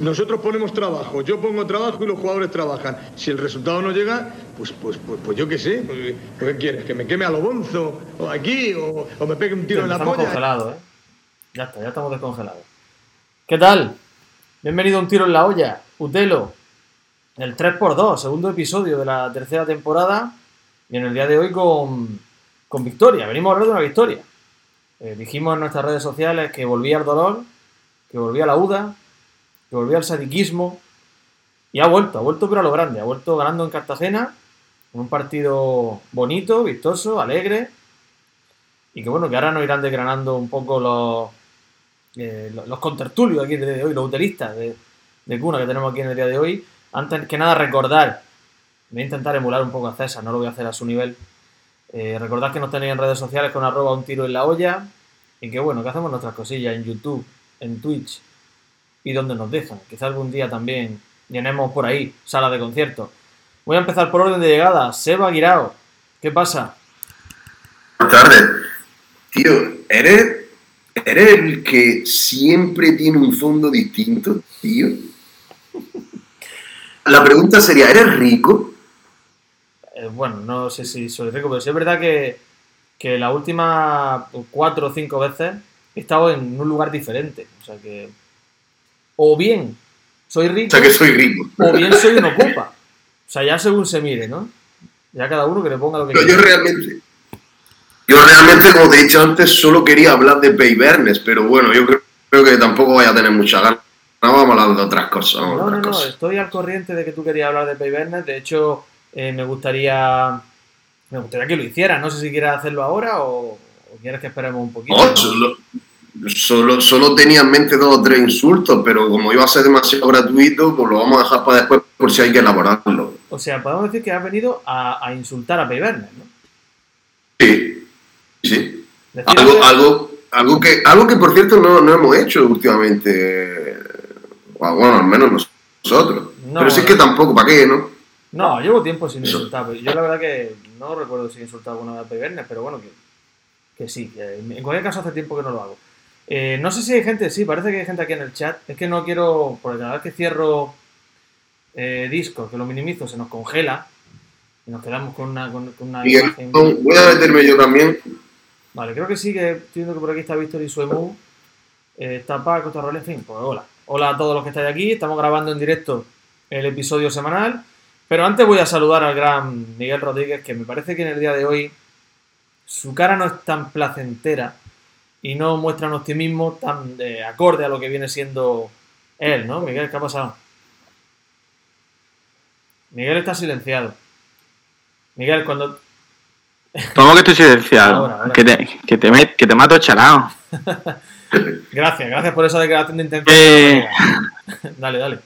Nosotros ponemos trabajo, yo pongo trabajo y los jugadores trabajan. Si el resultado no llega, pues, pues, pues, pues yo qué sé. Pues, ¿Qué quieres? ¿Que me queme a lo bonzo? ¿O aquí? ¿O, o me pegue un tiro en la estamos polla? congelados, ¿eh? Ya está, ya estamos descongelados. ¿Qué tal? Bienvenido a Un Tiro en la Olla, Utelo. El 3x2, segundo episodio de la tercera temporada. Y en el día de hoy con, con victoria. Venimos a hablar de una victoria. Eh, dijimos en nuestras redes sociales que volvía el dolor, que volvía la UDA, que volvía el sadiquismo. Y ha vuelto, ha vuelto pero a lo grande. Ha vuelto ganando en Cartagena. En un partido bonito, vistoso, alegre. Y que bueno, que ahora nos irán desgranando un poco los, eh, los, los contertulios aquí de hoy, los utelistas de, de cuna que tenemos aquí en el día de hoy. Antes que nada, recordar, voy a intentar emular un poco a César, no lo voy a hacer a su nivel. Eh, recordad que nos tenéis en redes sociales con arroba un tiro en la olla y que bueno, que hacemos nuestras cosillas en YouTube, en Twitch y donde nos dejan. Quizá algún día también llenemos por ahí sala de conciertos. Voy a empezar por orden de llegada. Seba Guirao, ¿qué pasa? Buenas tardes. Tío, ¿eres, ¿eres el que siempre tiene un fondo distinto, tío? La pregunta sería, ¿eres rico? Eh, bueno, no sé si soy rico, pero sí es verdad que, que las últimas cuatro o cinco veces he estado en un lugar diferente. O sea que. O bien soy O rico, sea, que soy rico. o bien soy un ocupa. O sea, ya según se mire, ¿no? Ya cada uno que le ponga lo que Pero yo quiera. realmente, yo realmente, como te he dicho antes, solo quería hablar de Paybernes, pero bueno, yo creo, creo que tampoco vaya a tener mucha ganas. No, vamos a hablar de otras cosas. No, otras no, no, estoy al corriente de que tú querías hablar de Paybernes. De hecho, eh, me gustaría. Me gustaría que lo hicieras. No sé si quieres hacerlo ahora o, o quieres que esperemos un poquito. No, solo, solo tenía en mente dos o tres insultos, pero como iba a ser demasiado gratuito, pues lo vamos a dejar para después por si hay que elaborarlo. O sea, podemos decir que has venido a, a insultar a Paybernes, ¿no? Sí, sí. Algo, algo- algo, algo, que, algo que, por cierto, no, no hemos hecho últimamente. Bueno, al menos nosotros. No, pero sí que tampoco, ¿para qué, no? No, llevo tiempo sin Eso. insultar. Yo la verdad que no recuerdo si he insultado alguna vez a Paybernes, pero bueno, que, que sí. que en cualquier caso hace tiempo que no lo hago. Eh, no sé si hay gente, sí, parece que hay gente aquí en el chat. Es que no quiero, porque cada vez que cierro eh, Discord, que lo minimizo, se nos congela y nos quedamos con una, con, con una Y imagen. voy a meterme yo también. Vale, creo que sí, que estoy viendo que por aquí está Víctor y Suemu. Eh, está Paco, Torrol, en fin, pues hola. Hola a todos los que estáis aquí. Estamos grabando en directo el episodio semanal. Pero antes voy a saludar al gran Miguel Rodríguez, que me parece que en el día de hoy su cara no es tan placentera y no muestra un optimismo tan de acorde a lo que viene siendo él, ¿no? Miguel, ¿qué ha pasado? Miguel está silenciado. Miguel, cuando... ¿Cómo que estoy silenciado? Ahora, ahora. Que, te, que, te me- que te mato charao. Gracias, gracias por esa declaración de intención. Eh. Dale, dale.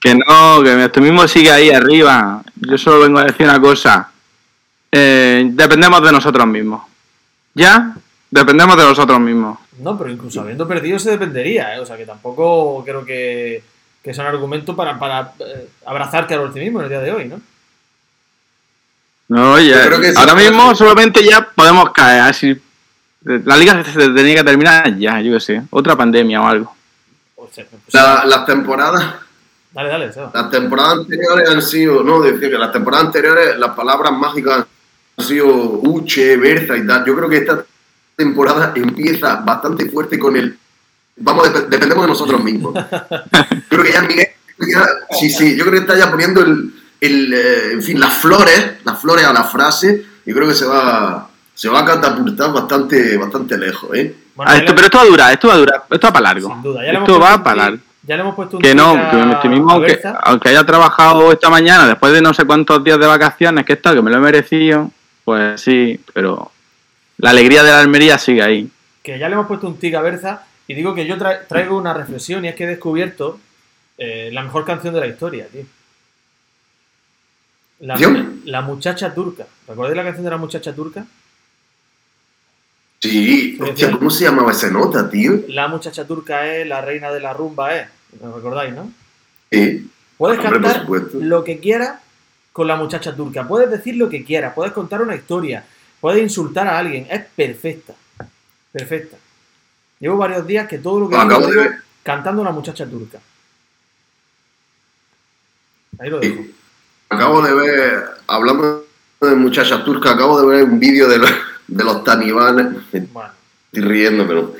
Que no, que mi optimismo sigue ahí arriba. Yo solo vengo a decir una cosa. Eh, dependemos de nosotros mismos. ¿Ya? Dependemos de nosotros mismos. No, pero incluso habiendo perdido se dependería, ¿eh? O sea, que tampoco creo que, que sea un argumento para, para eh, abrazarte al optimismo en el día de hoy, ¿no? No, ya- Yo creo que sí. ahora mismo solamente ya podemos caer. Así, la liga se se tenía que terminar ya, yo qué sé. Otra pandemia o algo. O sea, pues, La- las temporadas Dale, dale, Seba. las temporadas anteriores han sido, no, decir que las temporadas anteriores las palabras mágicas han sido Uche, Berza y tal. Yo creo que esta temporada empieza bastante fuerte con el vamos, dep- dependemos de nosotros mismos. creo que ya Miguel, ya- sí, sí, yo creo que está ya poniendo el, el, eh, en fin, las flores, las flores a la frase. Yo creo que se va, se va a catapultar bastante, bastante lejos, ¿eh? Bueno, Ah, esto, pero esto va a durar, esto va a durar, esto va para largo. sin duda, ya le hemos Esto puesto va para largo. Ya le hemos puesto un Que no, que mi optimismo, a aunque, aunque haya trabajado esta mañana después de no sé cuántos días de vacaciones que he estado, que me lo he merecido, pues sí, pero la alegría de la Almería sigue ahí. que ya le hemos puesto un tic a Berza y digo que yo tra- traigo una reflexión y es que he descubierto eh, la mejor canción de la historia, tío. La, la muchacha turca. ¿Recordáis la canción de la muchacha turca? Sí, hostia, ¿cómo se llamaba esa nota, tío? La muchacha turca es la reina de la rumba, es. ¿Lo recordáis, no? Sí. Puedes Hombre, cantar lo que quieras con la muchacha turca. Puedes decir lo que quieras. Puedes contar una historia. Puedes insultar a alguien. Es perfecta. Perfecta. Llevo varios días que todo lo que digo, digo cantando una muchacha turca. Ahí lo dejo. Acabo de ver, hablando de muchachas turcas, acabo de ver un vídeo de los, de los talibanes. Bueno, estoy riendo, pero.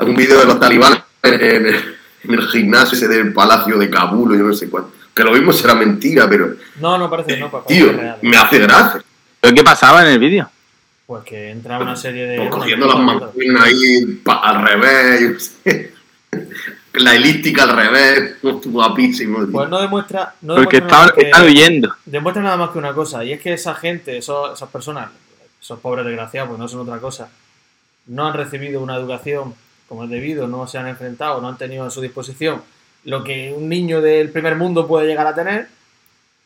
Un vídeo de los talibanes en, el- en el gimnasio ese del palacio de Kabul o yo no sé cuánto. Que lo mismo será mentira, pero. no, no parece, no, parece Tío, me hace gracia. ¿Pero qué pasaba en el vídeo? Pues que entra una serie de. Pues cogiendo las mancuernas ahí pa- al revés. yo qué sé. La elíptica al revés. Guapísimo. tío. Pues no demuestra. No Porque demuestra nada estaban, más que- están huyendo. demuestra nada más que una cosa, y es que esa gente, esos- esas personas, esos pobres desgraciados, pues no son otra cosa, no han recibido una educación como es debido, no se han enfrentado, no han tenido a su disposición lo que un niño del primer mundo puede llegar a tener,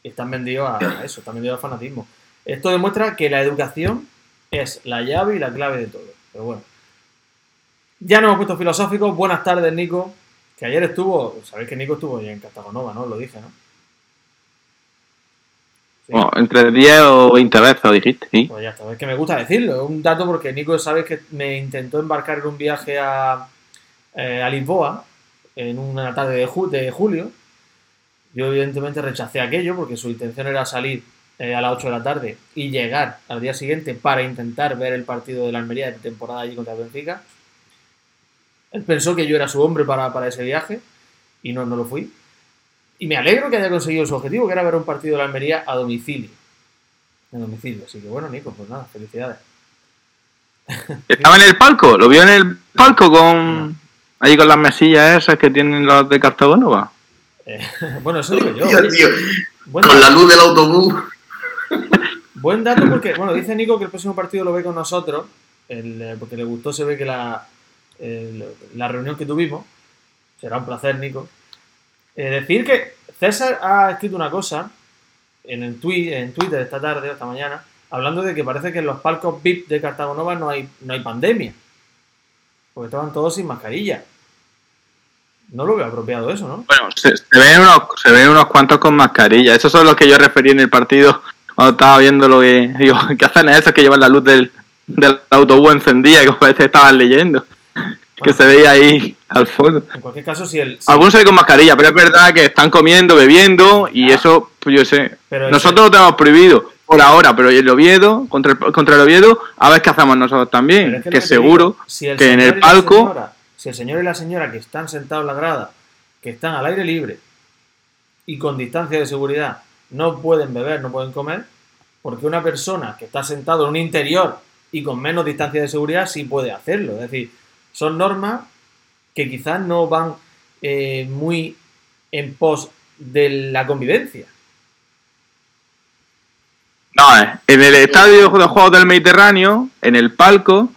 y están vendidos a, a eso, están vendidos al fanatismo. Esto demuestra que la educación es la llave y la clave de todo. Pero bueno. Ya nos hemos puesto filosóficos. Buenas tardes, Nico. Que ayer estuvo, sabéis que Nico estuvo en Cartagonova, ¿no? Lo dije, ¿no? Sí. Bueno, entre 10 o 20 veces lo dijiste, sí. Pues ya está, es que me gusta decirlo, es un dato porque Nico sabes que me intentó embarcar en un viaje a, eh, a Lisboa en una tarde de, ju- de julio. Yo evidentemente rechacé aquello porque su intención era salir eh, a las 8 de la tarde y llegar al día siguiente para intentar ver el partido de la Almería de temporada allí contra el Benfica. Él pensó que yo era su hombre para, para ese viaje y no, no lo fui. Y me alegro que haya conseguido su objetivo, que era ver un partido de la Almería a domicilio en domicilio. Así que bueno, Nico, pues nada, felicidades. Estaba en el palco, lo vio en el palco con. Allí con las mesillas esas que tienen los de Cartagonova. Eh, bueno, eso digo yo. Tío, tío, con la luz del autobús. buen dato porque, bueno, dice Nico que el próximo partido lo ve con nosotros, eh, porque le gustó, se ve que la, la reunión que tuvimos, será un placer, Nico. Eh, decir que César ha escrito una cosa en el tweet, en Twitter esta tarde, esta mañana, hablando de que parece que en los palcos VIP de Cartagonova no hay, no hay pandemia. Porque estaban todos sin mascarilla. No lo veo apropiado eso, ¿no? Bueno, se, se ven unos, se ven unos cuantos con mascarilla. Esos son los que yo referí en el partido cuando estaba viendo lo que. Digo, ¿qué hacen esos que llevan la luz del, del autobús encendida y que parece que estaban leyendo? Que se veía ahí al fondo. En cualquier caso, si el. si- Algunos se ven con mascarilla, pero es verdad que están comiendo, bebiendo y eso, pues yo sé. Pero Nosotros lo tenemos prohibido por ahora, pero el Oviedo, contra el, contra el Oviedo, a ver qué hacemos nosotros también. es que seguro si que en el palco. señora- si el señor y la señora que están sentados en la grada, que están al aire libre y con distancia de seguridad, no pueden beber, no pueden comer, porque una persona que está sentado en un interior y con menos distancia de seguridad sí puede hacerlo. Es decir, son normas que quizás no van eh, muy en pos de la convivencia. No, eh, en el estadio de juegos del Mediterráneo, en el palco,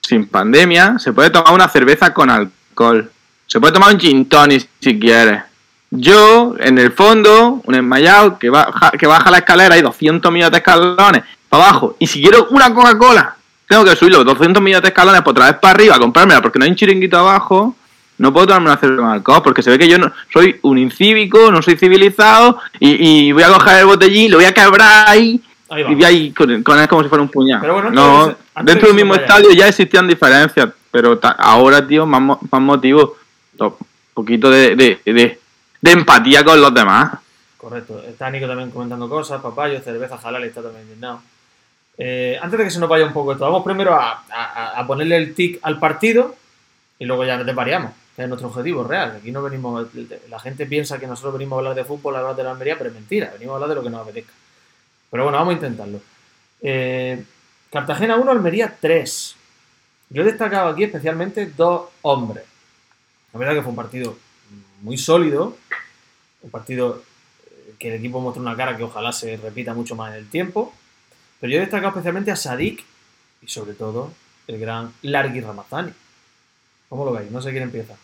sin pandemia, se puede tomar una cerveza con alcohol. Se puede tomar un gin tonic si quieres. Yo, en el fondo, un enmayado que baja, que baja la escalera y 200 millones de escalones para abajo. Y si quiero una Coca-Cola, tengo que subir los 200 millones de escalones por otra vez para arriba, comprármela porque no hay un chiringuito abajo. No puedo tomarme una cerveza con alcohol porque se ve que yo no soy un incívico, no soy civilizado y, y voy a coger el botellín, lo voy a quebrar ahí y voy ahí con, con él como si fuera un puñal. Pero bueno, no, antes dentro de del mismo estadio ya existían diferencias, pero ta- ahora, tío, más, más motivos, un poquito de, de, de, de empatía con los demás. Correcto. Está Nico también comentando cosas, papayo, cerveza halal, está también indignado. Eh, antes de que se nos vaya un poco esto, vamos primero a, a- a ponerle el tic al partido y luego ya nos variamos, que es nuestro objetivo real. Aquí no venimos, la gente piensa que nosotros venimos a hablar de fútbol, a hablar de la Almería, pero es mentira, venimos a hablar de lo que nos apetezca. Pero bueno, vamos a intentarlo. Eh, Cartagena 1, Almería 3. Yo he destacado aquí especialmente dos hombres. La verdad que fue un partido muy sólido, un partido eh, que el equipo muestra una cara que ojalá se repita mucho más en el tiempo. Pero yo he destacado especialmente a Sadik y sobre todo el gran Largui Ramazani. ¿Cómo lo veis? No sé quién empieza.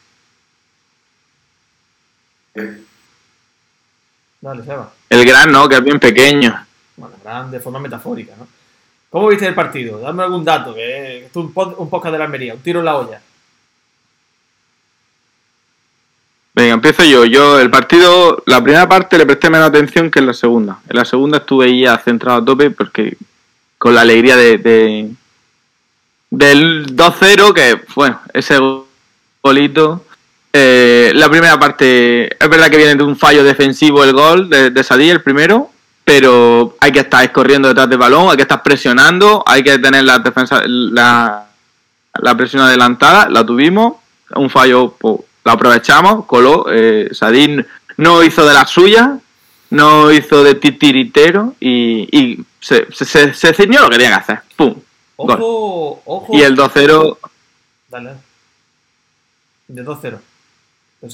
Dale, Seba. El gran no, que es bien pequeño. Bueno, gran de forma metafórica, ¿no? ¿Cómo viste el partido? Dame algún dato, que es un podcast de la Almería, un tiro en la olla. Venga, empiezo yo. Yo, el partido, la primera parte le presté menos atención que en la segunda. En la segunda estuve ya centrado a tope porque con la alegría de, de- del 2-0, que bueno, ese golito Eh, la primera parte, es verdad que viene de un fallo defensivo el gol de, de el primero, pero hay que estar corriendo detrás del balón, hay que estar presionando, hay que tener la defensa, la, la presión adelantada, la tuvimos, un fallo pues, lo aprovechamos, coló, eh, Sadí no hizo de la suya, no hizo de titiritero y, y se, se, se, se ciñó lo que tenía que hacer, ¡pum! Gol. Ojo, ojo. Y el 2-0 Dale. De 2-0.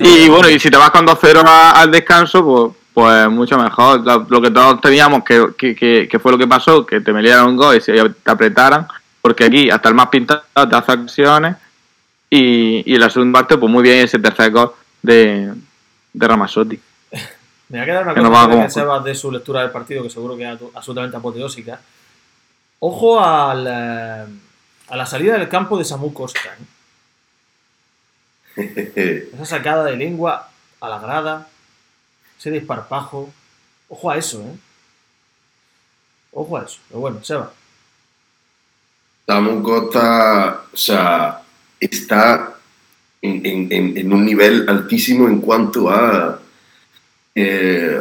Y bueno, y si te vas con 2-0 a- al descanso, pues, pues mucho mejor. Lo, lo que todos teníamos que, que, que, que fue lo que pasó, que te metieran un gol y se te apretaran, porque aquí hasta el más pintado te hace acciones. Y, y la segunda parte, pues muy bien ese tercer gol de, de Ramazotti. Me va a quedar una Que cosa como- que Sebas de su lectura del partido, que seguro que es absolutamente apoteósica. Ojo al, eh, a la salida del campo de Samu Costa. ¿eh? Esa sacada de lengua a la grada, ese desparpajo. Ojo a eso, ¿eh? Ojo a eso. Pero bueno, Seba. Samu Costa, o sea, está en, en- en- en un nivel altísimo en cuanto a eh,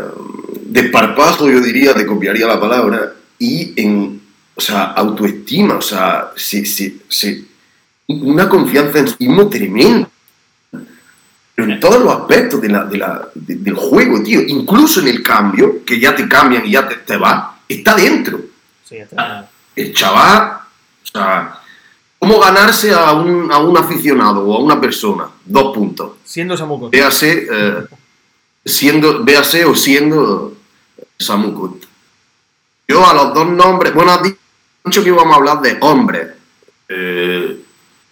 desparpajo, yo diría, te copiaría la palabra, y en, o sea, autoestima, o sea, se- se- se- una confianza en sí mismo tremenda. Pero en todos los aspectos de la- de la- de- del juego, tío, incluso en el cambio, que ya te cambian y ya te, te va, está dentro Sí, está. el chaval, o sea, ¿cómo ganarse a un, a un aficionado o a una persona? Dos puntos. Siendo Samu Costa. Véase, eh, siendo, véase o siendo Samu Costa. Yo a los dos nombres, bueno, has dicho que íbamos a hablar de hombres. Eh,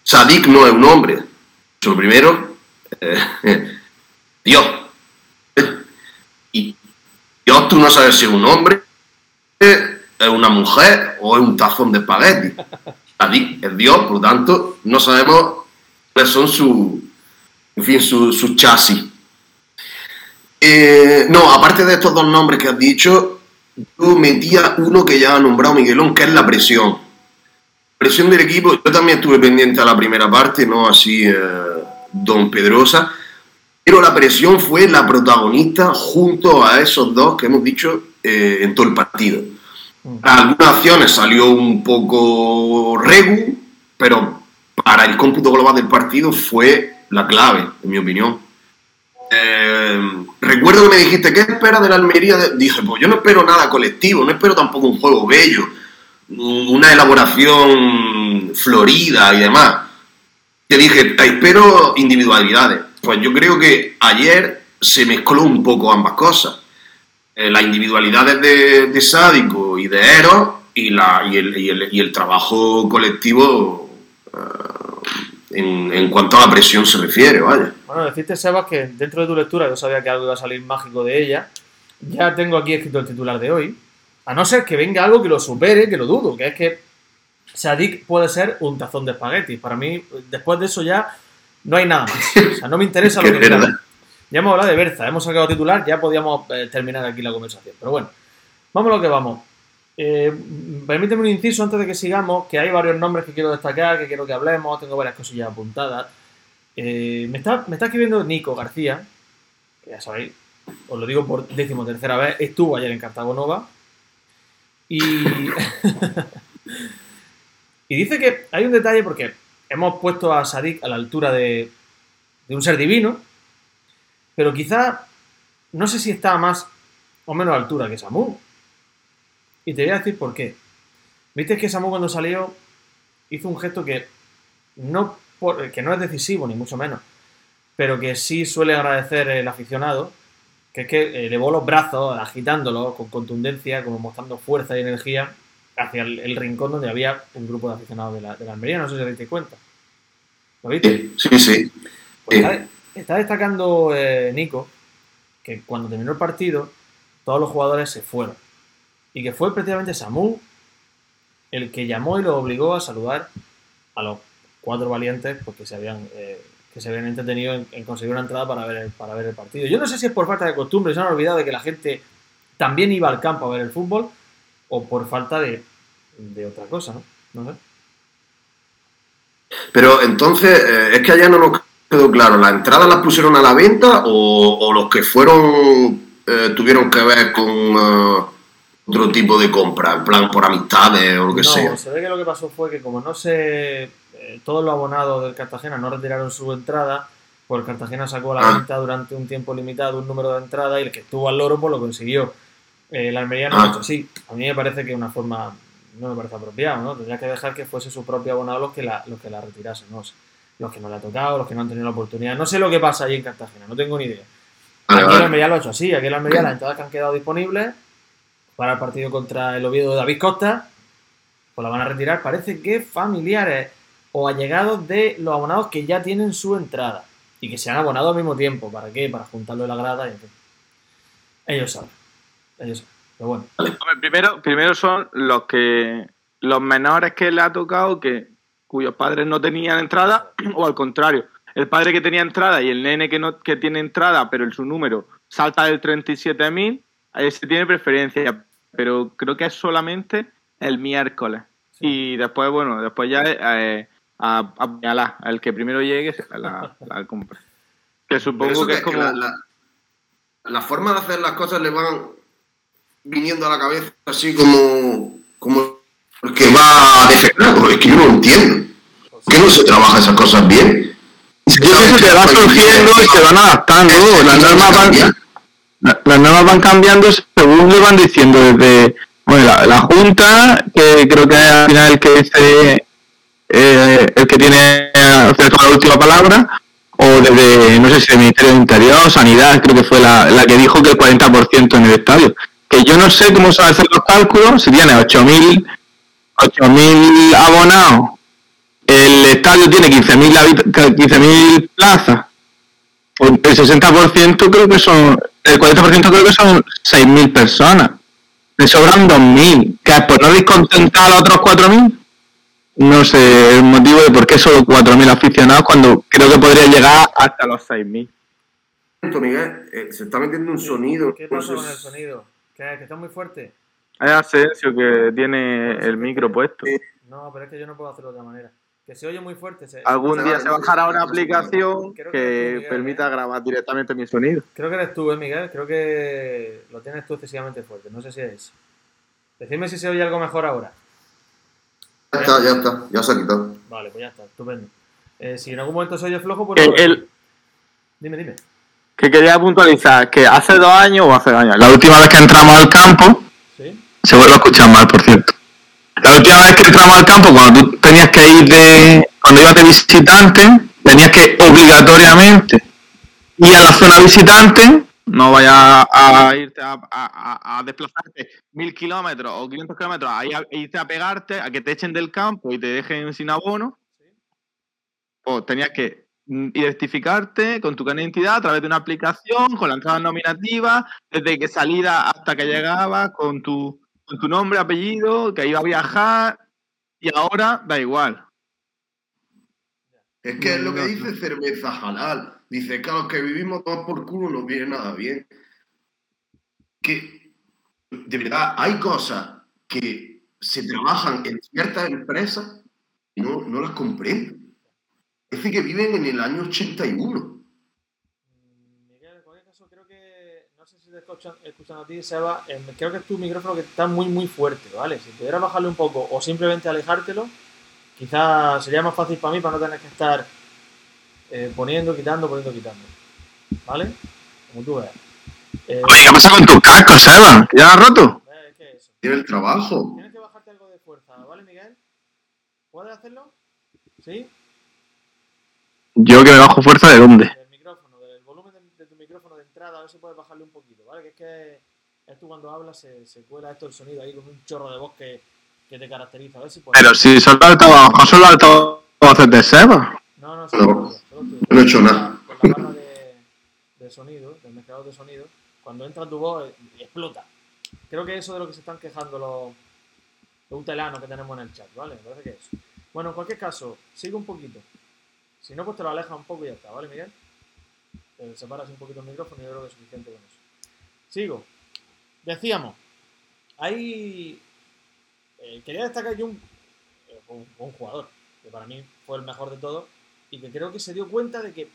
Sadik no es un hombre. Lo primero, eh, Dios. Y Dios tú no sabes si es un hombre, es una mujer o es un tazón de espagueti. Es Dios, por lo tanto, no sabemos cuáles son sus en fin, su, su chasis. Eh, no, aparte de estos dos nombres que has dicho, yo metía uno que ya ha nombrado Miguelón, que es la presión. Presión del equipo, yo también estuve pendiente a la primera parte, no así eh, Don Pedrosa, pero la presión fue la protagonista junto a esos dos que hemos dicho eh, en todo el partido. Algunas acciones salió un poco regu, pero para el cómputo global del partido fue la clave, en mi opinión. Eh, recuerdo que me dijiste, ¿qué esperas de la Almería? Dije, pues yo no espero nada colectivo, no espero tampoco un juego bello, una elaboración florida y demás. Te dije, espero individualidades. Pues yo creo que ayer se mezcló un poco ambas cosas. Eh, las individualidades de, de Sádico y de Eros y, la, y, el, y, el, y el trabajo colectivo eh, en, en cuanto a la presión se refiere, vaya. Bueno, decirte, Sebas, que dentro de tu lectura yo sabía que algo iba a salir mágico de ella. Ya tengo aquí escrito el titular de hoy. A no ser que venga algo que lo supere, que lo dudo, que es que Sadik puede ser un tazón de espagueti. Para mí, después de eso ya no hay nada más. O sea, no me interesa lo Que Ya hemos hablado de Berza, hemos sacado titular, ya podíamos eh, terminar aquí la conversación. Pero bueno, vamos a lo que vamos. Eh, permíteme un inciso antes de que sigamos, que hay varios nombres que quiero destacar, que quiero que hablemos, tengo varias cosillas apuntadas. Eh, me, está, escribiendo Nico García, que ya sabéis, os lo digo por décimo tercera vez, estuvo ayer en Cartago Nova. Y, y dice que hay un detalle porque hemos puesto a Sadik a la altura de un ser divino, pero quizá no sé si está a más o menos altura que Samu. Y te voy a decir por qué. Viste que Samu cuando salió hizo un gesto que no, por- que no es decisivo, ni mucho menos, pero que sí suele agradecer el aficionado, que es que elevó los brazos, agitándolos con contundencia, como mostrando fuerza y energía hacia el, el rincón donde había un grupo de aficionados de la, de la Almería. No sé si os dais cuenta. ¿Lo viste? Sí, sí. Pues. Está, destacando eh, Nico que cuando terminó el partido, todos los jugadores se fueron. Y que fue precisamente Samu el que llamó y lo obligó a saludar a los cuatro valientes porque se habían, eh, que se habían entretenido en, en conseguir una entrada para ver, el, para ver el partido. Yo no sé si es por falta de costumbre, se han olvidado de que la gente también iba al campo a ver el fútbol o por falta de, de otra cosa, ¿no? No sé. Pero entonces, eh, es que allá no nos quedó claro, ¿las entradas las pusieron a la venta o, o los que fueron eh, tuvieron que ver con eh, otro tipo de compra, en plan por amistades o lo que no, sea? se ve que lo que pasó fue que como no se... eh, todos los abonados del Cartagena no retiraron su entrada, pues el Cartagena sacó a la Ah. venta durante un tiempo limitado un número de entradas y el que estuvo al loro pues lo consiguió. Eh, la Almería no lo Ah. ha hecho así. A mí me parece que una forma... No me parece apropiado, ¿no? Tendría que dejar que fuese su propio abonado los que la, los que la retirasen, ¿no? sé. Los que no le ha tocado, los que no han tenido la oportunidad. No sé lo que pasa allí en Cartagena, no tengo ni idea. Vale, Aquí vale. el Almería lo ha hecho así. Aquí el Almería las entradas que han quedado disponibles para el partido contra el Oviedo de David Costa, pues la van a retirar. Parece que familiares o allegados de los abonados que ya tienen su entrada y que se han abonado al mismo tiempo. ¿Para qué? Para juntarlo en la grada y en fin. Ellos saben. Ellos saben. Pero bueno. Hombre, primero, primero son los que los menores que le ha tocado que cuyos padres no tenían entrada o al contrario el padre que tenía entrada y el nene que no que tiene entrada pero en su número salta del 37.000 a ese tiene preferencia pero creo que es solamente el miércoles y después bueno después ya eh, a, a apuñalar. el que primero llegue se la, la compra que supongo que que, es que como la, la- la forma de hacer las cosas le van viniendo a la cabeza así como, como el que va a defender. Es que yo no entiendo. ¿Por qué no se trabaja esas cosas bien? Yo pienso que va surgiendo y se van adaptando. Las normas van, la- las normas van cambiando según le van diciendo desde bueno, la, la Junta, que creo que al final el que dice, eh, el que tiene al final toma la última palabra, o desde, no sé si el Ministerio del Interior, Sanidad, creo que fue la, la que dijo que el 40% en el estadio. Que yo no sé cómo se van a hacer los cálculos, si tiene 8.000 8.000 abonados el estadio tiene 15.000 habit- 15.000 plazas. El 60% creo que son, el 40% creo que son 6.000 personas. Le sobran 2.000. ¿Qué es por no descontentar a los otros 4.000? No sé el motivo de por qué solo 4.000 aficionados cuando creo que podría llegar hasta los 6.000. Miguel, eh, se está metiendo un sonido. ¿Qué pasa con el sonido? ¿Que, que está muy fuerte? Es Asensio que tiene el micro puesto. No, pero es que yo no puedo hacerlo de otra manera. Que se oye muy fuerte. se- Algún día se bajará una aplicación que permita ¿eh? grabar directamente mi sonido. Creo que eres tú, ¿eh, Miguel? Creo que lo tienes tú excesivamente fuerte. No sé si es. Decidme si se oye algo mejor ahora. Ya está, ya está, ya se ha quitado. Vale, pues ya está, estupendo. Eh, si en algún momento se oye flojo, pues. El- Dime, dime. que quería puntualizar que hace dos años o hace dos años, la última vez que entramos al campo. Se vuelve a escuchar mal, por cierto. La última vez que entramos al campo, cuando tú tenías que ir de, cuando ibas de visitante, tenías que obligatoriamente ir a la zona visitante, no vayas a irte a, desplazarte mil kilómetros o 500 kilómetros, a ir a- irte a pegarte, a que te echen del campo y te dejen sin abono, o tenías que identificarte con tu carnet de identidad a través de una aplicación, con la entrada nominativa, desde que salida hasta que llegaba, con tu, con tu nombre, apellido, que iba a viajar, y ahora da igual. Es que es lo que dice cerveza halal. Dice que a los que vivimos todos por culo no viene nada bien. Que, de verdad, hay cosas que se trabajan en ciertas empresas y no, no las comprendo. Parece que viven en el año 81. Mm, Miguel, en cualquier caso, creo que. No sé si te escuchan, escuchan a ti, Seba. em, creo que es tu micrófono que está muy, muy fuerte, ¿vale? Si pudieras bajarle un poco o simplemente alejártelo, quizás sería más fácil para mí para no tener que estar eh, poniendo, quitando, poniendo, quitando. ¿Vale? Como tú veas. Eh, Oye, ¿qué pasa con tus cascos, Seba? ¿Ya lo has roto? eh, es que eso. Tiene el trabajo. Tienes que bajarte algo de fuerza, ¿vale, Miguel? ¿Puedes hacerlo? ¿Sí? Yo que me bajo fuerza de dónde. Del micrófono, del volumen de, de tu micrófono de entrada, a ver si puedes bajarle un poquito, ¿vale? Que es que esto cuando hablas se, se cuela esto el sonido ahí con un chorro de voz que, que te caracteriza. A ver si puedes. Pero si altavoces, son los altavoces de Seba. No, no, solo No. solo. No he hecho nada. Con la barra de, de sonido, del mezclador de sonido, cuando entra tu voz eh, explota. Creo que eso de lo que se están quejando los, los utelanos que tenemos en el chat, ¿vale? Me parece que es. Bueno, en cualquier caso, sigue un poquito. Si no, pues te lo alejas un poco y ya está, ¿vale, Miguel? Te separas un poquito el micrófono y yo creo que es suficiente con eso. Sigo. Decíamos, hay... eh, quería destacar yo un, eh, un, un jugador, que para mí fue el mejor de todos, y que creo que se dio cuenta de que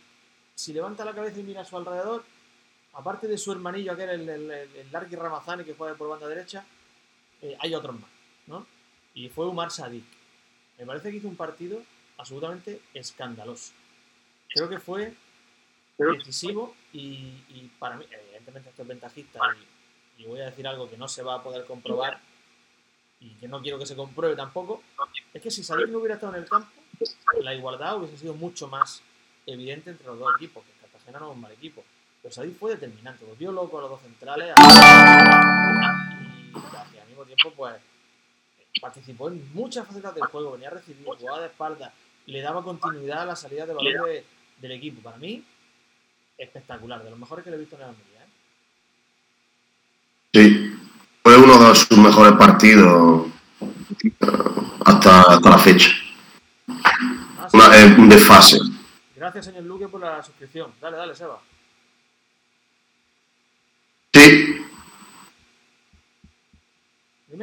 si levanta la cabeza y mira a su alrededor, aparte de su hermanillo, aquel, el, el, el, el Ramazani, que juega por banda derecha, eh, hay otros más, ¿no? Y fue Umar Sadik. Me parece que hizo un partido absolutamente escandaloso. Creo que fue decisivo y, para mí, evidentemente esto es ventajista y, voy a decir algo que no se va a poder comprobar y que no quiero que se compruebe tampoco, es que si Sadik no hubiera estado en el campo, la igualdad hubiese sido mucho más evidente entre los dos equipos, que Cartagena no es un mal equipo. Pero Sadik fue determinante, volvió loco a los dos centrales y, al mismo tiempo pues participó en muchas facetas del juego, venía a recibir, jugaba de espalda, le daba continuidad a la salida de de, del equipo. Para mí, espectacular, de los mejores que le he visto en el Almería. ¿eh? Sí, fue uno de sus mejores partidos hasta, hasta la fecha. Ah, sí. Una, eh, un desfase. Gracias, señor Luque, por la suscripción. Dale, dale, Seba. Sí.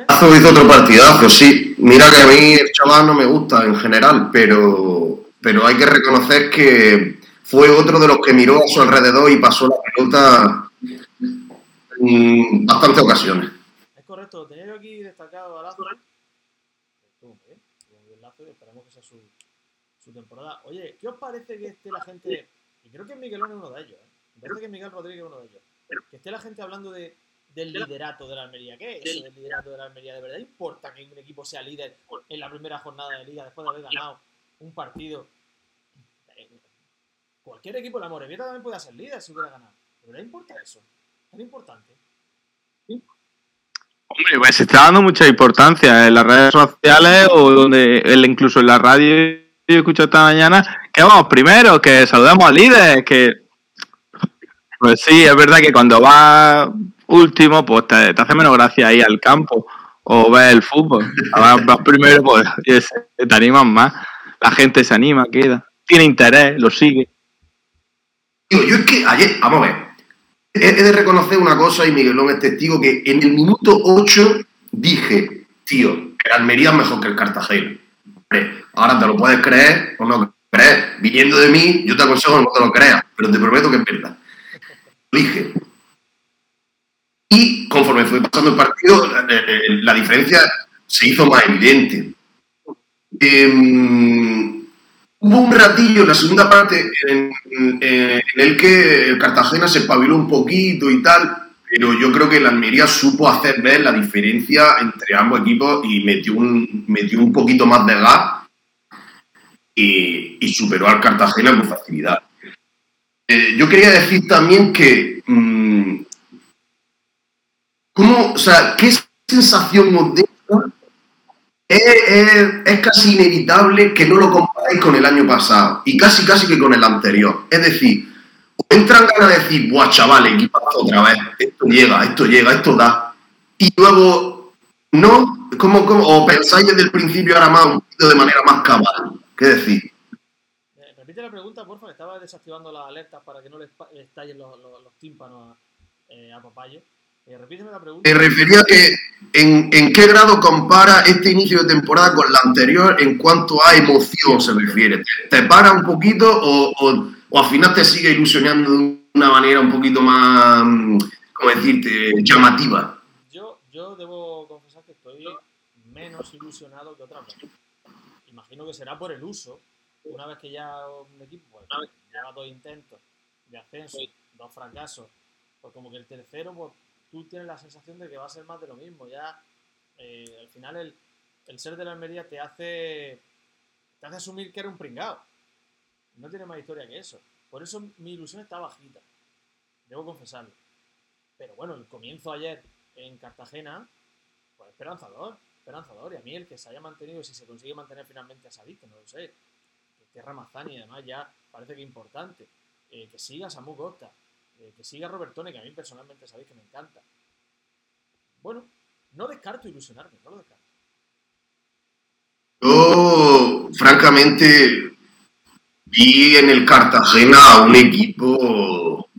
Lazo hizo otro partidazo, sí. Mira que a mí el chaval no me gusta en general, pero, pero hay que reconocer que fue otro de los que miró a su alrededor y pasó la pelota en bastantes ocasiones. Es correcto, tenía aquí destacado a Lazo. Esperamos que sea su, su temporada. Oye, ¿qué os parece que esté la gente, y creo que Miguelón es uno de ellos, ¿eh? me parece que Miguel Rodríguez es uno de ellos, que esté la gente hablando de, del liderato de la Almería? ¿Qué es eso del liderato de la Almería? ¿De verdad importa que un equipo sea líder en la primera jornada de liga después de haber ganado un partido? Cualquier equipo, la Morevieta también puede ser líder si hubiera ganado. ¿De verdad importa eso? ¿Tan importante? Hombre, pues se está dando mucha importancia en las redes sociales o donde incluso en la radio yo escucho esta mañana que vamos primero, que saludamos al líder, que pues sí, es verdad que cuando vas último, pues te, te hace menos gracia ir al campo o ver el fútbol. Ahora vas primero, pues te animas más. La gente se anima, queda. Tiene interés, lo sigue. Digo, yo es que ayer, vamos a ver, he, de reconocer una cosa y Miguelón es testigo que en el minuto 8 dije, tío, el Almería es mejor que el Cartagena. Ahora te lo puedes creer o no creer. Viniendo de mí, yo te aconsejo que no te lo creas, pero te prometo que es verdad. Lo dije. Y conforme fue pasando el partido, la diferencia se hizo más evidente. Em, hubo un ratillo en la segunda parte en, en el que el Cartagena se espabiló un poquito y tal, pero yo creo que el Almería supo hacer ver la diferencia entre ambos equipos y metió un, metió un poquito más de gas y, y superó al Cartagena con facilidad. Eh, yo quería decir también que. mm, ¿Cómo, o sea, qué sensación os deja? Es, es- es casi inevitable que no lo comparéis con el año pasado y casi casi que con el anterior. Es decir, os entran ganas de decir, buah, chaval, equipazo otra vez, esto llega, esto llega, esto da. Y luego, ¿no? ¿Cómo, cómo? ¿O pensáis desde el principio ahora más de manera más cabal? ¿Qué decir? Eh, repite la pregunta, porfa, que estaba desactivando las alertas para que no le espa- le estallen los, los- los tímpanos a, eh, a Papayo. Eh, repíteme la pregunta. Me refería que en, en qué grado compara este inicio de temporada con la anterior en cuanto a emoción se refiere. ¿Te, te para un poquito o, o- o al final te sigue ilusionando de una manera un poquito más, mm, ¿cómo decirte?, llamativa? Yo, yo debo confesar que estoy menos ilusionado que otras veces. Imagino que será por el uso. Una vez que ya un equipo pues, lleva dos intentos de ascenso, dos fracasos, pues como que el tercero, pues tú tienes la sensación de que va a ser más de lo mismo. Ya eh, al final el, el ser de la Almería te hace, te hace asumir que era un pringao. No tiene más historia que eso. Por eso mi ilusión está bajita. Debo confesarlo. Pero bueno, el comienzo ayer en Cartagena, pues esperanzador, esperanzador. Y a mí el que se haya mantenido, si se consigue mantener finalmente a Sadik, que no lo sé, que Tierra Mazani además ya parece que importante, eh, que siga Samu Costa, eh, que siga Robertone, que a mí personalmente sabéis que me encanta. Bueno, no descarto ilusionarme, no lo descarto. Yo, francamente, vi en el Cartagena a un equipo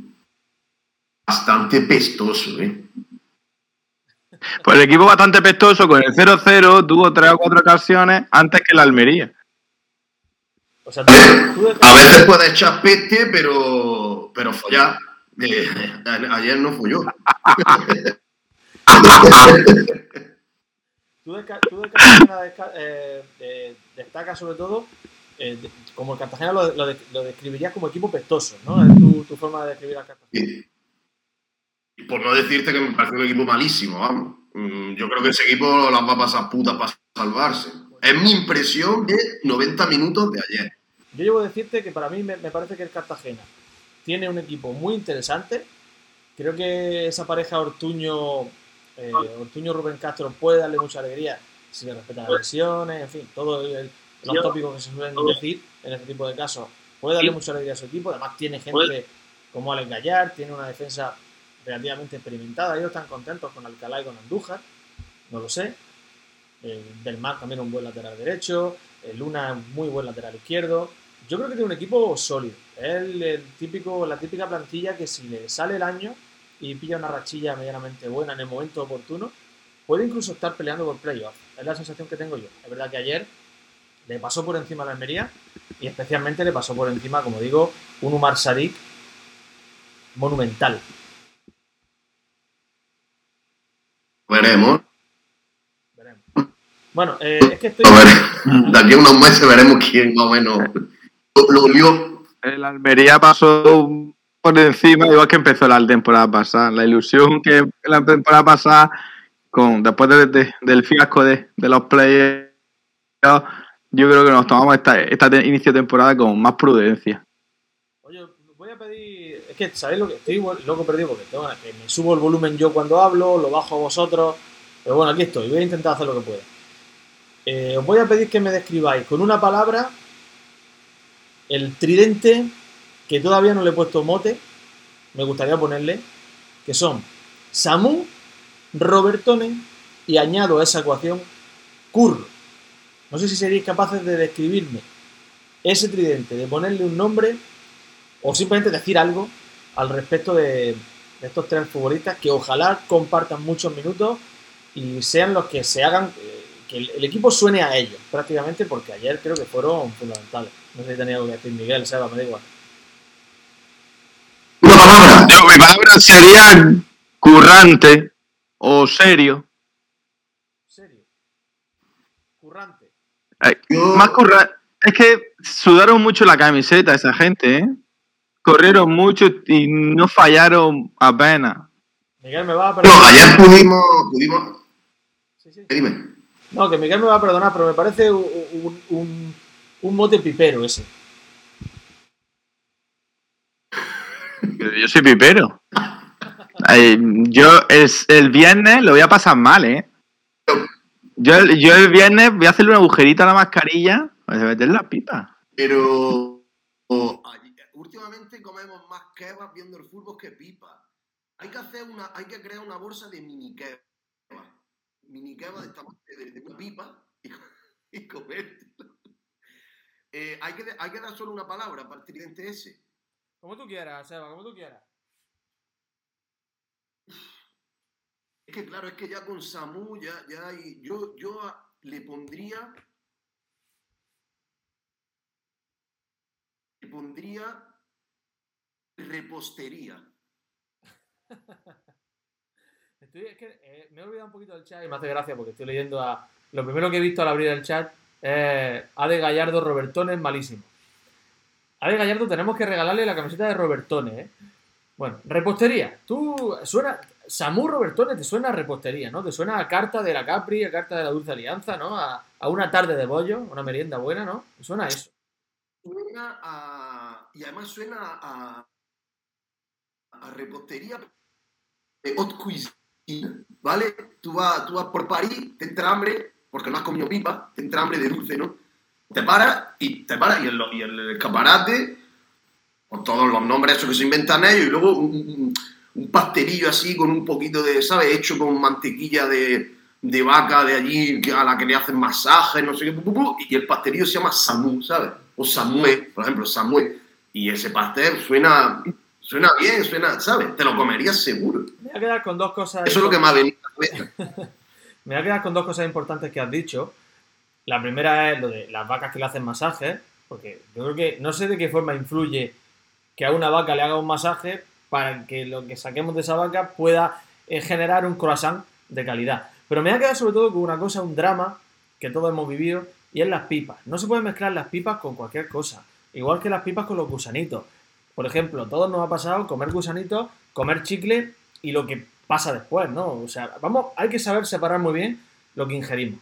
bastante pestoso, ¿eh? Pues el equipo bastante pestoso con el 0-0 tuvo tres o cuatro ocasiones antes que la Almería. O sea, tú, tú de A veces puede echar peste, pero, pero follar. Eh, ayer no folló. Tú de, tú de Cartagena eh, eh, destacas sobre todo, eh, de- como el Cartagena lo, lo de- lo describirías como equipo pestoso, ¿no? Es tu, tu forma de describir al Cartagena. Y- y por no decirte que me parece un equipo malísimo, vamos. Mm, Yo creo que ese equipo las va a pasar putas para salvarse. Es mi impresión de 90 minutos de ayer. Yo llevo a decirte que para mí me, me parece que el Cartagena tiene un equipo muy interesante. Creo que esa pareja Ortuño, eh, Ortuño Rubén Castro puede darle mucha alegría si le respetan las lesiones, en fin, todos los tópicos que se suelen decir en este tipo de casos. Puede darle mucha alegría a su equipo. Además, tiene gente como Alex Gallar, tiene una defensa relativamente experimentada. Ellos están contentos con Alcalá y con Andújar, no lo sé. Eh, Belmar también un buen lateral derecho. eh, Luna un muy buen lateral izquierdo. Yo creo que tiene un equipo sólido. Es el, típico, la típica plantilla que si le sale el año y pilla una rachilla medianamente buena en el momento oportuno, puede incluso estar peleando por playoff. Es la sensación que tengo yo. Es verdad que ayer le pasó por encima a la Almería y especialmente le pasó por encima, como digo, un Umar Sarik monumental. Veremos. Veremos. Bueno, eh, es que estoy... A ver, de aquí a unos meses veremos quién más o menos lo, olió. El Almería pasó por encima, igual que empezó la temporada pasada. La ilusión que la temporada pasada, con después de- de- del fiasco de, de los players, yo creo que nos tomamos esta, esta inicio de temporada con más prudencia. Oye, voy a pedir. Es que, ¿sabéis lo que estoy igual- loco perdido? Porque tengo, que me subo el volumen yo cuando hablo, lo bajo a vosotros. Pero bueno, aquí estoy. Voy a intentar hacer lo que pueda. Eh, os voy a pedir que me describáis con una palabra el tridente que todavía no le he puesto mote. Me gustaría ponerle. Que son Samu, Robertone y añado a esa ecuación Curro. No sé si seréis capaces de describirme ese tridente, de ponerle un nombre o simplemente decir algo al respecto de, estos tres futbolistas que ojalá compartan muchos minutos y sean los que se hagan eh, que el equipo suene a ellos prácticamente porque ayer creo que fueron fundamentales. No sé si tenía algo que decir Miguel, Seba, me da igual. Una palabra. Yo, mi palabra sería currante o serio. Serio. Currante. Eh, Más currante. Es que sudaron mucho la camiseta esa gente, ¿eh? Corrieron mucho y no fallaron apenas. Miguel me va a No, perdonar. ayer pudimos, pudimos. Sí, sí. Dime. No, que Miguel me va a perdonar, pero me parece un, un- un- mote pipero ese. Yo soy pipero. Ay, yo el, el viernes lo voy a pasar mal, ¿eh? Yo, el- yo el viernes voy a hacerle un agujerito a la mascarilla para meter la pipa. Pero últimamente comemos más kebab viendo el fútbol que pipa. Hay que hacer una, hay que crear una bolsa de mini kebab. Mini kebab de, tamaño de, de una pipa y, y comértelo. Eh, hay, que, hay que dar solo una palabra para el tridente ese. Como tú quieras, Seba, como tú quieras. Es que claro, es que ya con Samu, ya, ya hay- yo, yo a- le pondría. Le pondría repostería. Estoy- es que eh, me he olvidado un poquito del chat y me hace gracia porque estoy leyendo a. Lo primero que he visto al abrir el chat es Ade Gallardo Robertones malísimo. Ade Gallardo tenemos que regalarle la camiseta de Robertones, ¿eh? Bueno, repostería. Tú suena. Samu Robertones te suena a repostería, ¿no? Te suena a carta de la Capri, a carta de la Dulce Alianza, ¿no? A, una tarde de bollo, una merienda buena, ¿no? Me suena a eso. Suena a. Y además suena a. a repostería de haute cuisine. ¿Vale? Tú vas, tú vas por París, te entra hambre, porque no has comido pipa, te entra hambre de dulce, ¿no? Te paras y te paras y el, y el escaparate, con todos los nombres esos que se inventan ellos, y luego un, un- pastelillo así con un poquito de, ¿sabes? Hecho con mantequilla de, de vaca de allí a la que le hacen masajes, no sé qué, y el pastelillo se llama Samu, ¿sabes? O Samue, por ejemplo, Samue. Y ese pastel suena, suena bien, suena, ¿sabes? Te lo comerías seguro. Me voy a quedar con dos cosas. Eso es lo que me ha venido a. Me voy a quedar con dos cosas importantes que has dicho. La primera es lo de las vacas que le hacen masajes. Porque yo creo que no sé de qué forma influye que a una vaca le haga un masaje para que lo que saquemos de esa vaca pueda eh, generar un croissant de calidad. Pero me ha quedado sobre todo con una cosa, un drama que todos hemos vivido, y es las pipas. No se pueden mezclar las pipas con cualquier cosa. Igual que las pipas con los gusanitos. Por ejemplo, todos nos ha pasado comer gusanitos, comer chicle y lo que pasa después, ¿no? O sea, vamos, hay que saber separar muy bien lo que ingerimos.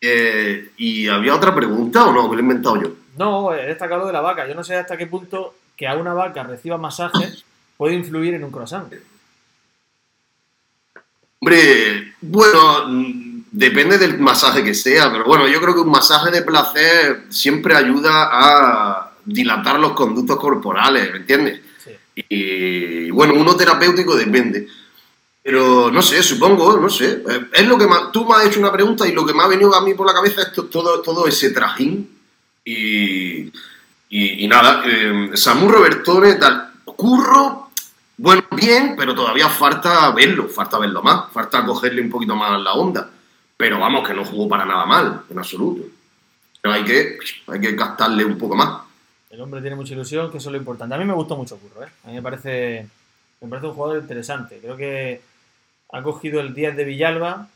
Eh, ¿Y había otra pregunta o no? Que lo he inventado yo. No, he destacado de la vaca. Yo no sé hasta qué punto que a una vaca reciba masajes puede influir en un croissant. Hombre, bueno, depende del masaje que sea, pero bueno, yo creo que un masaje de placer siempre ayuda a dilatar los conductos corporales, ¿me entiendes? Y bueno, uno terapéutico depende. Pero no sé, supongo, no sé. Es lo que más, tú me has hecho una pregunta y lo que me ha venido a mí por la cabeza es to- todo, todo ese trajín. Y, y, nada, eh, Samu tal. Curro, bueno, bien, pero todavía falta verlo, falta verlo más, falta cogerle un poquito más la onda. Pero vamos, que no jugó para nada mal, en absoluto. Pero hay que, hay que gastarle un poco más. El hombre tiene mucha ilusión, que eso es lo importante. A mí me gustó mucho Curro, ¿eh? A mí me parece, un jugador interesante. Creo que ha cogido el 10 de Villalba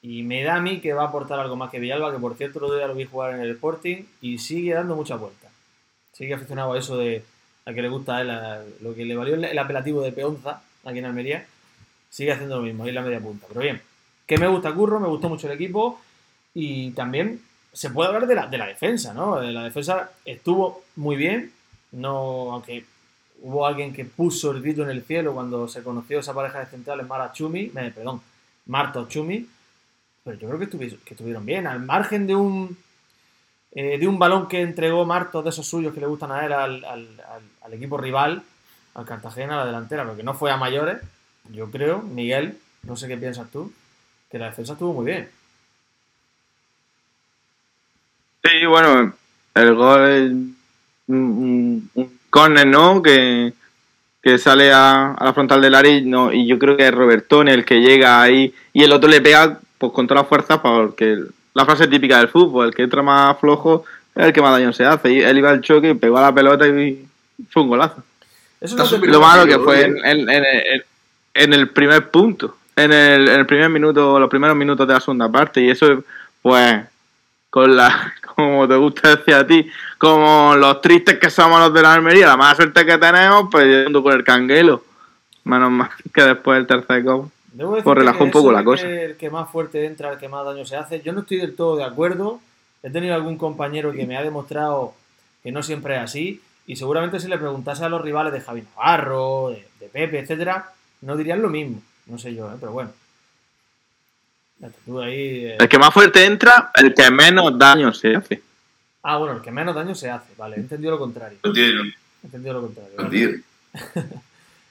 y me da a mí que va a aportar algo más que Villalba, que por cierto otro día lo vi jugar en el Sporting y sigue dando muchas vueltas. Sigue aficionado a eso de a que le gusta lo que le valió el, el apelativo de peonza aquí en Almería. Sigue haciendo lo mismo, ahí la media punta. Pero bien, que me gusta Curro, me gustó mucho el equipo y también se puede hablar de la, de la defensa, ¿no? De la defensa estuvo muy bien, no, aunque hubo alguien que puso el grito en el cielo cuando se conoció esa pareja de centrales, Mara Chumi, eh, perdón, Marta Chumi, pero yo creo que, estuvi- que estuvieron bien, al margen de un eh, de un balón que entregó Martos de esos suyos que le gustan a él al, al- al- equipo rival, al Cartagena, a la delantera, porque no fue a mayores, yo creo, Miguel, no sé qué piensas tú, que la defensa estuvo muy bien. Sí, bueno, el gol es un, un, córner, ¿no? Que, que sale a, a la frontal del área y, no, y yo creo que es Robertone el que llega ahí y el otro le pega pues con toda la fuerza porque la frase típica del fútbol, el que entra más flojo es el que más daño se hace. Y él iba al choque, pegó a la pelota y fue un golazo. Eso Está no súper Lo malo que fue en- en- en el primer punto, en el, en el primer minuto, los primeros minutos de la segunda parte, y eso, pues, con la, como te gusta decir a ti, como los tristes que somos los de la Almería, la mala suerte que tenemos, pues yendo con el canguelo. Menos mal que después el tercer gol. Pues relajó un poco la cosa. El que más fuerte entra, el que más daño se hace. Yo no estoy del todo de acuerdo. He tenido algún compañero que me ha demostrado que no siempre es así. Y seguramente si le preguntase a los rivales de Javi Navarro, de, de Pepe, etcétera, no dirían lo mismo. No sé yo, ¿eh? pero bueno. Ahí, eh. El que más fuerte entra, el que menos daño se hace. Ah, bueno, el que menos daño se hace. Vale, he entendido lo contrario. Tiene He entendido lo contrario. vale.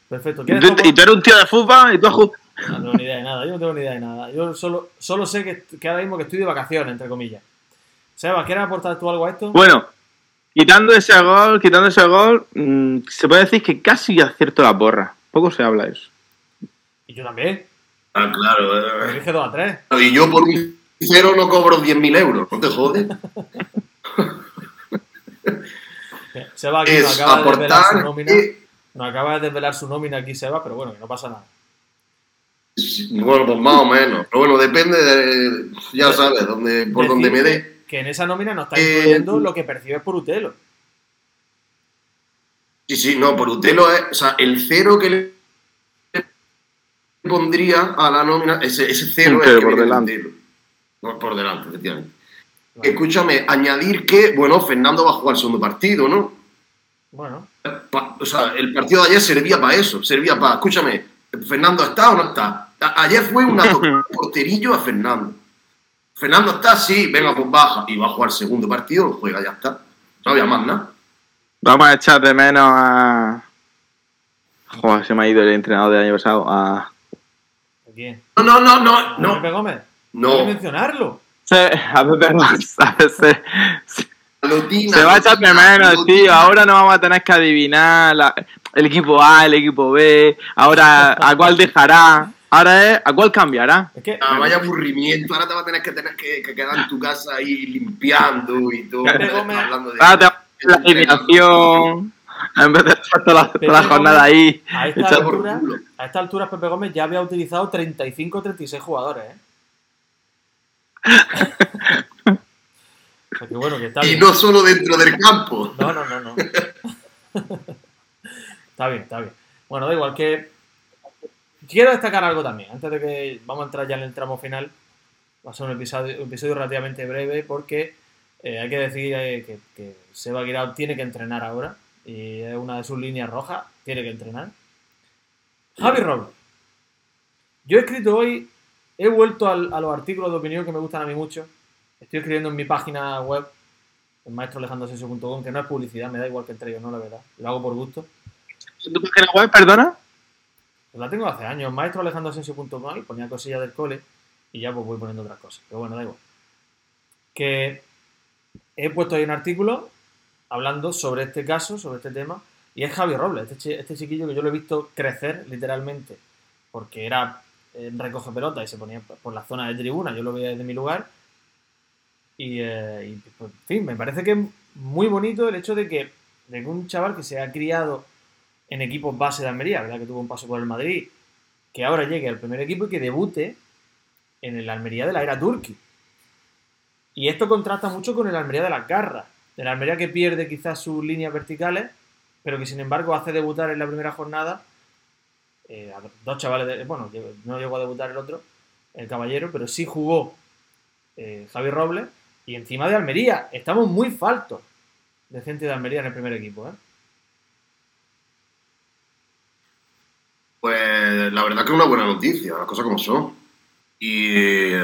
Perfecto. Y ¿Quieres tú, tomar- y tú eres un tío de fútbol y tú has No tengo ni idea de nada, yo no tengo ni idea de nada. Yo solo, solo sé que, que ahora mismo que estoy de vacaciones, entre comillas. Sebas, ¿quieres aportar tú algo a esto? Bueno, quitando ese gol, quitando ese gol, mm, se puede decir que casi acierto la porra. Poco se habla de eso. Y yo también. Ah, claro. Eh. dije 2 a 3. Y yo por un cero no cobro 10.000 euros, no te jodes. Sebas aquí Es nos acaba de desvelar su nómina. Nos acaba de desvelar su nómina aquí, Sebas, pero bueno, que no pasa nada. Bueno, pues más o menos. Pero bueno, depende de. Ya sabes, donde, por Decir donde me dé. Que en esa nómina no está Eh, incluyendo lo que percibes por Utelo. Sí, sí, no, por Utelo es. O sea, el cero que le pondría a la nómina, ese, ese cero Un es cero el que por delante. No, por delante, efectivamente. Vale. Escúchame, añadir que, bueno, Fernando va a jugar el segundo partido, ¿no? Bueno, Pa- o sea, el partido de ayer servía para eso, servía para, escúchame, ¿Fernando está o no está? A- ayer fue una porterillo a Fernando. Fernando está, sí, venga, pues baja. Y va a jugar el segundo partido, lo juega, ya está. No había más nada. Vamos a echar de menos a. Joder, se me ha ido el entrenador del año pasado. A. No, no, no, no, ¿A no. Pepe Gómez? Hay que No, mencionarlo. Se, a Pepe Gómez, a veces- Lotina, se va a echar de menos, tío. Ahora no vamos a tener que adivinar la- el equipo A, el equipo B. Ahora, ¿a cuál dejará? Ahora es, ¿a cuál cambiará? Es que Ah, vaya aburrimiento. Ahora te vas a tener que tener que, que quedar en tu casa ahí limpiando y todo. Pepe Gómez- hablando de- Ahora te va a hacer la alineación. En vez de estar toda la, toda la Pepe jornada ahí. a esta por altura, a esta altura Pepe Gómez ya había utilizado 35 o 36 jugadores, ¿eh? O sea que bueno, que está Y bien. no solo dentro del campo. No, no, no, no. está bien, está bien. Bueno, da igual que. Quiero destacar algo también, antes de que vamos a entrar ya en el tramo final. Va a ser un episodio, un episodio relativamente breve porque eh, hay que decir eh, que, que Seba Guirao tiene que entrenar ahora y es una de sus líneas rojas, tiene que entrenar. Javi Robles. Yo he escrito hoy, he vuelto al- a los artículos de opinión que me gustan a mí mucho. Estoy escribiendo en mi página web, en maestroalejandrosensio.com, que no es publicidad, me da igual que entre ellos, no la verdad. Lo hago por gusto. ¿Tu página web, perdona? Pues la tengo hace años, maestroalejandrosensio.com, y ponía cosillas del cole y ya pues voy poniendo otras cosas. Pero bueno, da igual. Que he puesto ahí un artículo hablando sobre este caso, sobre este tema, y es Javi Robles, este, este chiquillo que yo lo he visto crecer literalmente, porque era eh, recoge pelota y se ponía por la zona de tribuna, yo lo veía desde mi lugar. Y, eh, pues, en fin, me parece que es muy bonito el hecho de que, de que un chaval que se ha criado en equipos base de Almería, ¿verdad? Que tuvo un paso por el Madrid, que ahora llegue al primer equipo y que debute en el Almería de la era Turki. Y esto contrasta mucho con el Almería de las garras, del Almería que pierde quizás sus líneas verticales, pero que sin embargo hace debutar en la primera jornada eh, a dos chavales, de- bueno, no llegó a debutar el otro, el caballero, pero sí jugó eh, Javi Robles y encima de Almería. Estamos muy faltos de gente de Almería en el primer equipo, ¿eh? Pues la verdad que es una buena noticia, las cosas como son. Y eh,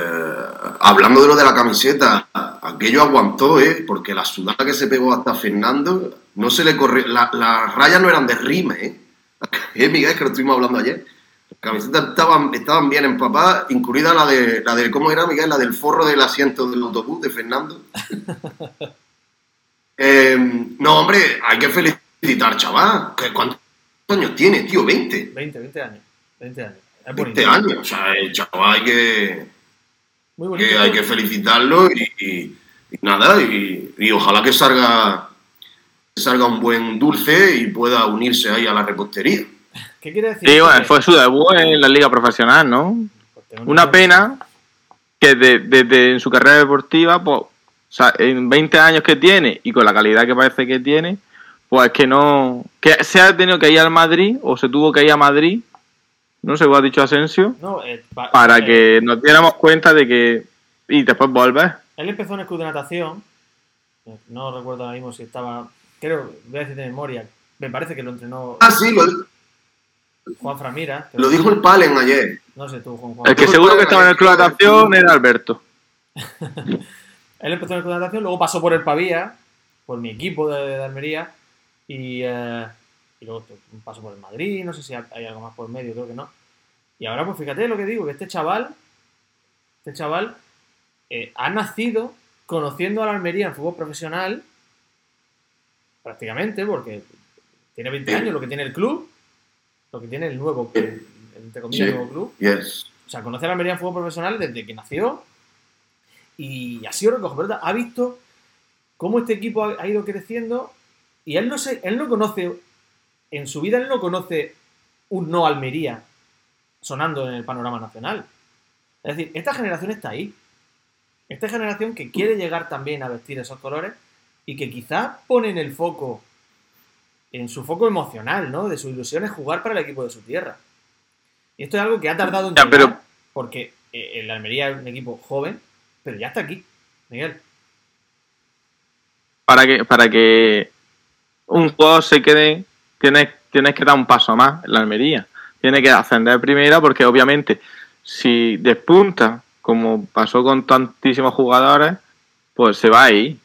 hablando de lo de la camiseta, aquello aguantó, ¿eh? Porque la sudada que se pegó hasta Fernando, no se le corrió. la- las rayas no eran de rime, ¿eh? ¿Eh, Miguel? Que lo estuvimos hablando ayer. Las camisetas estaban, estaban bien empapadas, incluida la de, la de, ¿cómo era, Miguel? La del forro del asiento del autobús de Fernando. Eh, no, hombre, hay que felicitar, chaval. ¿Qué- ¿Cuántos años tiene, tío? 20. 20, 20 años. 20 años. Es 20 bonito. años. O sea, el chaval hay que, Muy bonito. que hay que felicitarlo y, y- y nada, y, y ojalá que salga, que salga un buen dulce y pueda unirse ahí a la repostería. ¿Qué quiere decir? Sí, bueno, fue su debut en la liga profesional, ¿no? Pues Una pena que de- desde en su carrera deportiva, pues, o sea, en 20 años que tiene y con la calidad que parece que tiene, pues que no. que se ha tenido que ir al Madrid o se tuvo que ir a Madrid, no sé, lo ha dicho Asensio, No, eh, pa- para eh, que nos diéramos cuenta de que. y después volver. Él empezó en el club de natación. No recuerdo ahora mismo si estaba. Creo, voy a decir de memoria. Me parece que lo entrenó Ah, sí, lo, Juan Framira. lo dijo el Palen ayer. No sé tú, Juan Juan. El que seguro que estaba en el club de natación era Alberto. Él empezó en el club de natación, luego pasó por el Pavía, por mi equipo de, de Almería, y, eh, y luego pasó por el Madrid, no sé si hay algo más por medio, creo que no. Y ahora, pues fíjate lo que digo, que este chaval, este chaval eh, ha nacido conociendo a la Almería en fútbol profesional, prácticamente, porque tiene 20 Sí. años, lo que tiene el club, lo que tiene el nuevo, el, entre comillas, Sí. nuevo club. Yes. O sea, conoce a la Almería en fútbol profesional desde que nació y ha sido recoge pelota. Ha visto cómo este equipo ha, ha ido creciendo y él no, se, él no conoce, en su vida él no conoce un no Almería sonando en el panorama nacional. Es decir, esta generación está ahí. Esta generación que quiere llegar también a vestir esos colores y que quizás pone en el foco, en su foco emocional, ¿no? De su ilusión es jugar para el equipo de su tierra. Y esto es algo que ha tardado en Ya, llegar, pero- porque eh, el Almería es un equipo joven, pero ya está aquí, Miguel. para que para que un juego se quede tienes tienes que dar un paso más en la Almería. Tiene que ascender primera porque obviamente si despunta como pasó con tantísimos jugadores pues se va ahí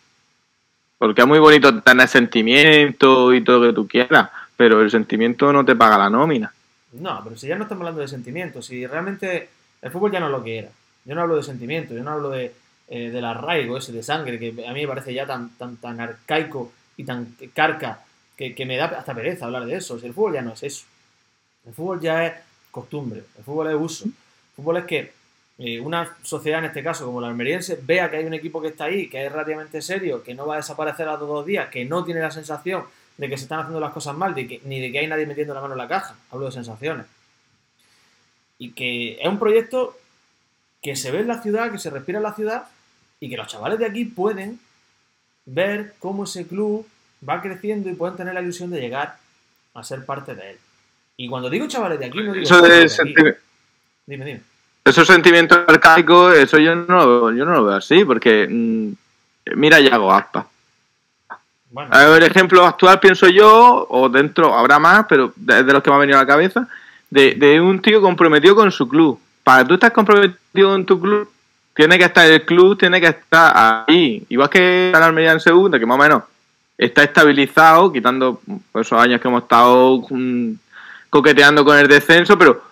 porque es muy bonito tener sentimiento y todo lo que tú quieras pero el sentimiento no te paga la nómina. No, pero si ya no estamos hablando de sentimientos, si realmente el fútbol ya no es lo que era. Yo no hablo de sentimientos, yo no hablo de, eh, del arraigo ese de sangre, que a mí me parece ya tan, tan, tan arcaico y tan carca que, me da hasta pereza hablar de eso. El fútbol ya no es eso. El fútbol ya es costumbre, el fútbol es uso. El fútbol es que eh, una sociedad, en este caso como la almeriense, vea que hay un equipo que está ahí, que es relativamente serio, que no va a desaparecer a los dos días, que no tiene la sensación de que se están haciendo las cosas mal, de que, ni de que hay nadie metiendo la mano en la caja. Hablo de sensaciones. Y que es un proyecto que se ve en la ciudad, que se respira en la ciudad y que los chavales de aquí pueden ver cómo ese club va creciendo y pueden tener la ilusión de llegar a ser parte de él. Y cuando digo chavales de aquí, no digo Eso de Dime, dime. esos sentimientos arcaicos, eso yo no, lo- yo no lo veo así, porque mm, mira Yago Aspa. Bueno, A ver, ejemplo actual pienso yo, o dentro habrá más, pero de, de los que me ha venido a la cabeza, de, de un tío comprometido con su club. Para tú estés comprometido con tu club, tiene que estar el club, tiene que estar ahí. Igual que la Almería en segunda, que más o menos está estabilizado, quitando esos años que hemos estado mm, coqueteando con el descenso, pero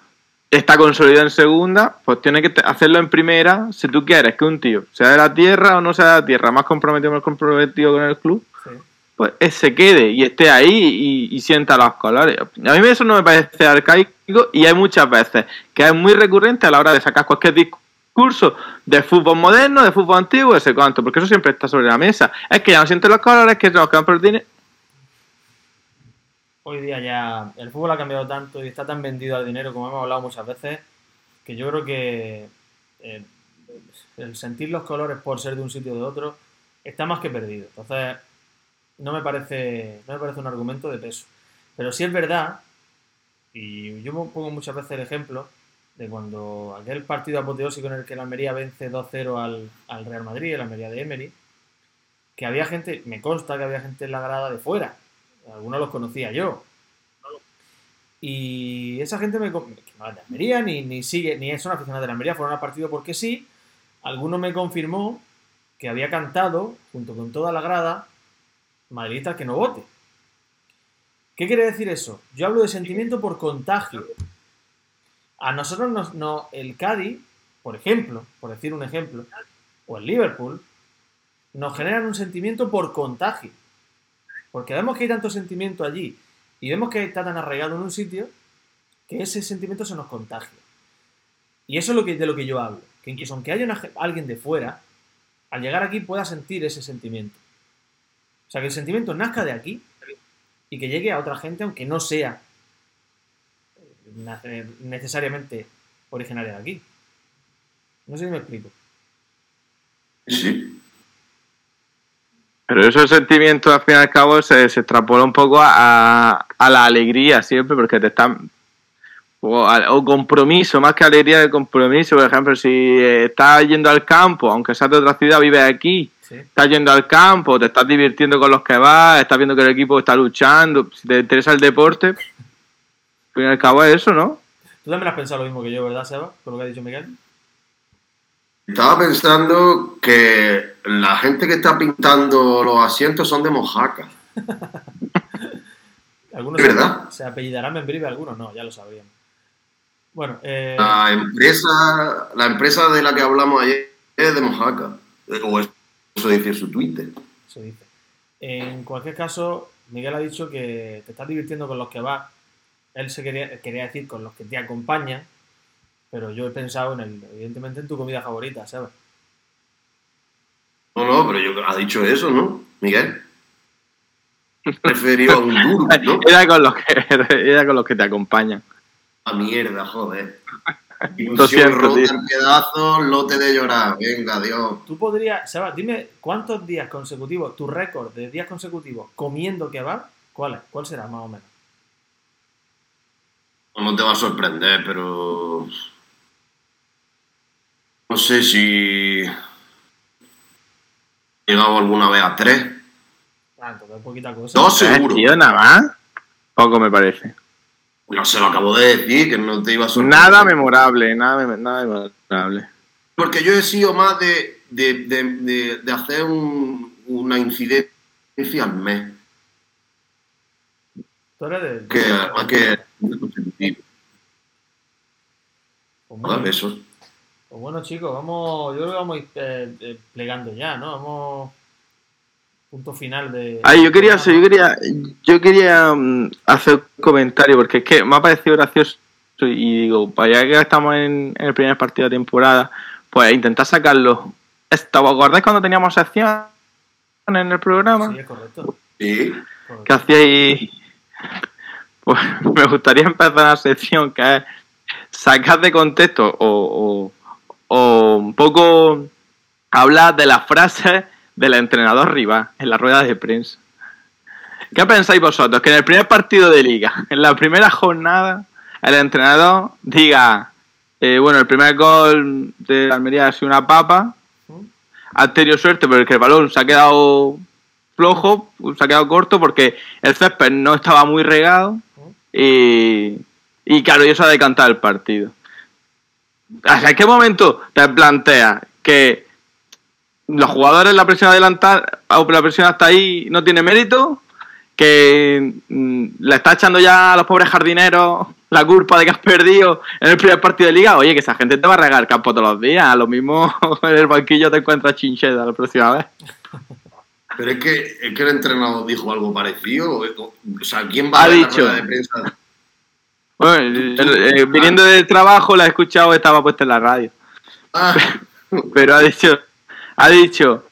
está consolidado en segunda, pues tiene que hacerlo en primera si tú quieres que un tío, sea de la tierra o no sea de la tierra, más comprometido o menos comprometido con el club, sí. pues eh, se quede y esté ahí y, y sienta los colores. A mí eso no me parece arcaico y hay muchas veces que es muy recurrente a la hora de sacar cualquier discurso de fútbol moderno, de fútbol antiguo, de sé cuánto, porque eso siempre está sobre la mesa. Es que ya no sienten los colores, que nos quedan por el dinero. Hoy día ya el fútbol ha cambiado tanto y está tan vendido al dinero, como hemos hablado muchas veces, que yo creo que eh, el sentir los colores por ser de un sitio o de otro está más que perdido. Entonces, no me parece, no me parece un argumento de peso. Pero sí es verdad, y yo pongo muchas veces el ejemplo de cuando aquel partido apoteósico en el que la Almería vence 2-0 al, al Real Madrid, el Almería de Emery, que había gente, me consta que había gente en la grada de fuera, algunos los conocía yo. Y esa gente me, que no de Almería, ni, ni sigue, ni son aficionados de la Almería, fueron al partido porque sí. Alguno me confirmó que había cantado, junto con toda la grada, madridistas que no vote. ¿Qué quiere decir eso? Yo hablo de sentimiento por contagio. A nosotros nos, no, el Cádiz, por ejemplo, por decir un ejemplo, o el Liverpool, nos generan un sentimiento por contagio. Porque vemos que hay tanto sentimiento allí y vemos que está tan arraigado en un sitio que ese sentimiento se nos contagia. Y eso es lo que, de lo que yo hablo. Que incluso aunque haya alguien de fuera, al llegar aquí pueda sentir ese sentimiento. O sea, que el sentimiento nazca de aquí y que llegue a otra gente aunque no sea necesariamente originaria de aquí. No sé si me explico. Sí. Pero esos sentimientos, al fin y al cabo, se, se extrapola un poco a, a la alegría siempre, porque te están. O, a- o compromiso, más que alegría de compromiso. Por ejemplo, si eh, estás yendo al campo, aunque seas de otra ciudad, vives aquí, ¿sí? estás yendo al campo, te estás divirtiendo con los que vas, estás viendo que el equipo está luchando, si te interesa el deporte, fin y al cabo es eso, ¿no? Tú también has pensado lo mismo que yo, ¿verdad, Seba? Con lo que ha dicho Miguel. Estaba pensando que la gente que está pintando los asientos son de Mojaca. Algunos ¿Es verdad? se apellidarán en breve, algunos no, ya lo sabríamos. Bueno, eh, La empresa, la empresa de la que hablamos ayer es de Mojaca. O eso dice su Twitter. se dice. En cualquier caso, Miguel ha dicho que te estás divirtiendo con los que vas. Él se quería, quería decir con los que te acompañan, pero yo he pensado en el, evidentemente en tu comida favorita, ¿sabes? No, no, pero yo, ha dicho eso, ¿no, Miguel? Preferió a un duro, ¿no? Era con los que, era con los que te acompañan. A mierda, joder. Ilusión rota en pedazos, lote de llorar. Venga, adiós. Tú podrías, Seba, dime cuántos días consecutivos, tu récord de días consecutivos comiendo kebab, ¿cuál es? ¿Cuál será más o menos? No te va a sorprender, pero. No sé si. He llegado alguna vez a tres. Ah, entonces poquita cosa. Dos seguro. tío, nada más. Poco me parece. No se lo acabo de decir, que no te iba a sorprender. Nada memorable, nada, mem- nada memorable. Porque yo he sido más de, de, de, de- de hacer un- una incidencia al mes. Tú eres de... Que además que. Pues eso. pues bueno, chicos, vamos, yo creo que vamos a ir eh, eh, plegando ya, ¿no? Vamos... Punto final de... Ay, yo quería, yo quería, yo quería mm, hacer un comentario porque es que me ha parecido gracioso y digo, pues ya que estamos en, en el primer partido de temporada, pues intentar sacarlo. Esto, ¿Os acordáis cuando teníamos sección en el programa? Sí, es correcto. Sí. que hacíais. Pues me gustaría empezar una sección que es sacar de contexto o, o- o un poco hablar de las frases del entrenador rival en la rueda de prensa. ¿Qué pensáis vosotros? Que en el primer partido de liga, en la primera jornada, el entrenador diga, eh, bueno, el primer gol de Almería ha sido una papa, ha tenido suerte porque el balón se ha quedado flojo, se ha quedado corto porque el césped no estaba muy regado y, y claro, eso ha decantado el partido. ¿Hasta qué momento te planteas que los jugadores la presión adelantada o la presión hasta ahí no tiene mérito? Que mm, le está echando ya a los pobres jardineros la culpa de que has perdido en el primer partido de liga. Oye, que esa gente te va a regar el campo todos los días. Lo mismo en el banquillo te encuentras chincheta la próxima vez. Pero es que, es que el entrenador dijo algo parecido. O sea, ¿quién va Ha a la dicho. rueda de prensa? Bueno, el- el- viniendo del trabajo la he escuchado, estaba puesta en la radio. Ah, Pero ha dicho, ha dicho,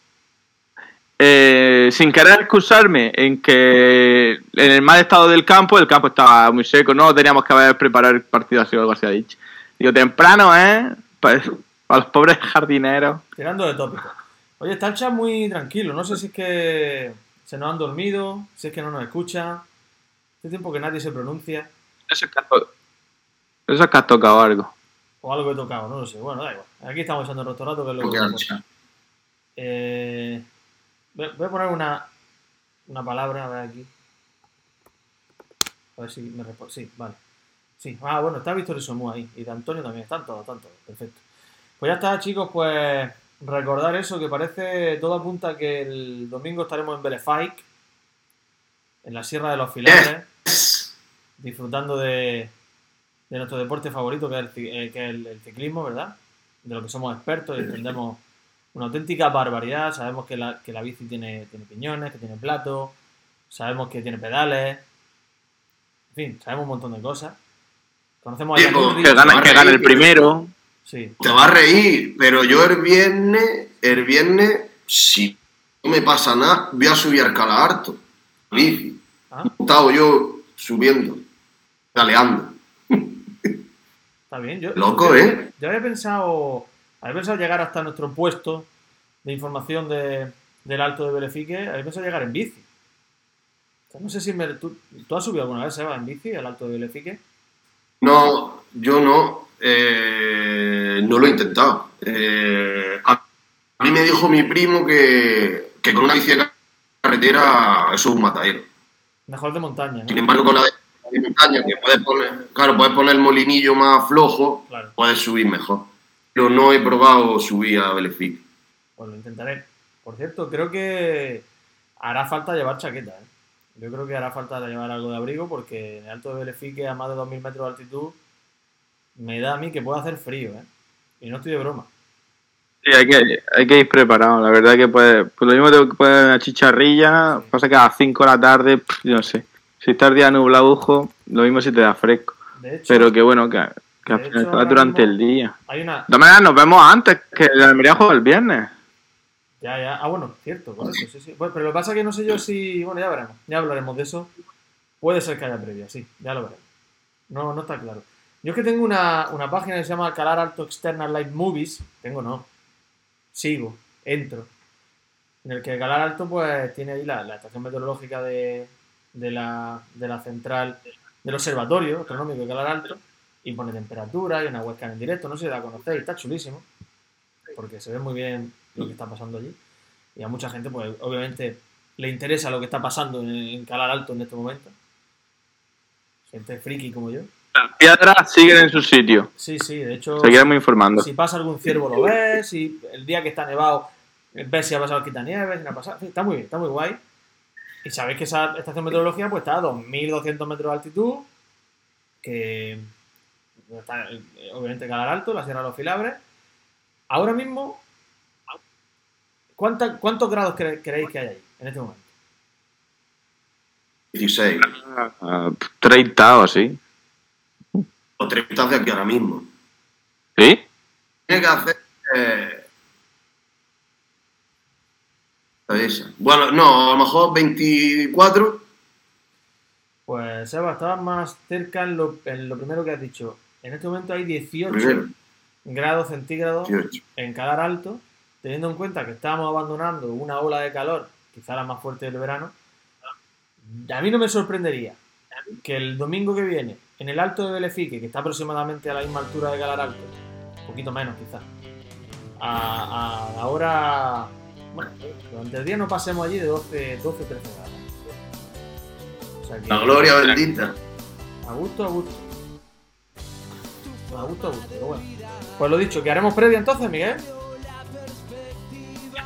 eh, sin querer excusarme en que en el mal estado del campo, el campo estaba muy seco, no teníamos que haber preparado el partido así o algo así ha dicho. Digo, temprano, ¿eh? Para, para los pobres jardineros. Tirando de tópico. Oye, está el chat muy tranquilo. No sé si es que se nos han dormido, si es que no nos escucha. Hace tiempo que nadie se pronuncia. Eso es que eso es que has tocado algo. O algo he tocado, no lo sé. Bueno, da igual. Aquí estamos echando el rato que es lo que que. Eh, voy voy a poner una, una palabra, a ver aquí. A ver si me responde. Sí, vale. Sí, ah, bueno, está Víctor y Somú ahí. Y de Antonio también. Están todos, están todos. Perfecto. Pues ya está, chicos, pues recordar eso, que parece, todo apunta que el domingo estaremos en Belefaic, en la Sierra de los Filares, disfrutando de, de nuestro deporte favorito, que es, el, eh, que es el- el ciclismo, ¿verdad? De lo que somos expertos y entendemos una auténtica barbaridad. Sabemos que la, que la bici tiene, tiene piñones, que tiene plato, sabemos que tiene pedales, en fin, sabemos un montón de cosas. Conocemos a Yanurri, Que gana, que gana el primero. Sí, Te va a reír, pero yo el viernes, el viernes, si no me pasa nada, voy a subir al Cala Harto. Bici. Ah. Estaba yo subiendo, galeando. está bien. Yo, Loco, yo- ¿eh? Yo había pensado, había pensado llegar hasta nuestro puesto de información de, del Alto de Belefique, había pensado llegar en bici. O sea, no sé si me, ¿tú, ¿tú has subido alguna vez, Seba, en bici al Alto de Belefique? No, yo no. eh, no lo he intentado. Eh, a, mí me dijo mi primo que, que con una bici de carretera eso es un matadero. Mejor de montaña, Sin embargo, con la de, de montaña, que puedes poner, claro, puedes poner el molinillo más flojo, Claro, puedes subir mejor. Pero no he probado subir a Belefic. pues lo intentaré. Por cierto, creo que hará falta llevar chaqueta, ¿eh? Yo creo que hará falta llevar algo de abrigo porque en el Alto de Belefique, a más de 2.000 metros de altitud, me da a mí que puede hacer frío, ¿eh? Y no estoy de broma. Sí, hay que, hay que ir preparado. La verdad que puede, pues lo mismo te puede una chicharrilla, pasa que a las 5 de la tarde, pff, no sé. Si está el día nubladujo, lo mismo si te da fresco. De hecho, Pero que bueno, que, que al final hecho, durante el día. hay una, De nos vemos antes, que el Almería juega el viernes. Ya, ya. Ah, bueno, cierto. Bueno, pero lo que pasa es que no sé yo si. Bueno, ya veremos. Ya hablaremos de eso. Puede ser que haya previa, sí, ya lo veremos. No, no está claro. Yo es que tengo una, una página que se llama Calar Alto External Light Movies. Tengo no. Sigo, entro. En el que Calar Alto, pues, tiene ahí la, la estación meteorológica de, de, la, de la central del observatorio astronómico de Calar Alto. Y pone temperatura y una webcam en directo. No sé si la conocéis, está chulísimo. Porque se ve muy bien lo que está pasando allí. Y a mucha gente, pues, obviamente, le interesa lo que está pasando en, en Calar Alto en este momento. Gente friki como yo. Las piedras siguen en su sitio. Sí, sí, de hecho, Seguiremos informando. si pasa algún ciervo lo ves, si el día que está nevado ves si ha pasado el quitanieves, si no ha pasado. Sí, está muy bien, está muy guay. Y sabéis que esa estación meteorológica pues está a 2.200 metros de altitud, que está eh, obviamente Calar Alto, la Sierra de los Filabres. Ahora mismo, ¿cuánta- ¿cuántos grados cre- creéis que hay ahí en este momento? 16. Ah, 30 o así. o tres estás de aquí ahora mismo. ¿Sí? Tiene que hacer. eh, esa. Bueno, no, a lo mejor 24. Pues Seba, estabas más cerca en lo, en lo primero que has dicho. En este momento hay 18 Primero, grados centígrados 18. en Calar Alto, teniendo en cuenta que estábamos abandonando una ola de calor, quizá la más fuerte del verano. A mí no me sorprendería que el domingo que viene, en el Alto de Belefique, que está aproximadamente a la misma altura de Calar Alto, un poquito menos quizá, a, a la hora. Bueno, durante el día no pasemos allí de 12, 12 13 grados. O sea que- La gloria bendita. a gusto, a gusto. A gusto, a gusto, pero bueno. Pues lo dicho, que haremos previa entonces, Miguel.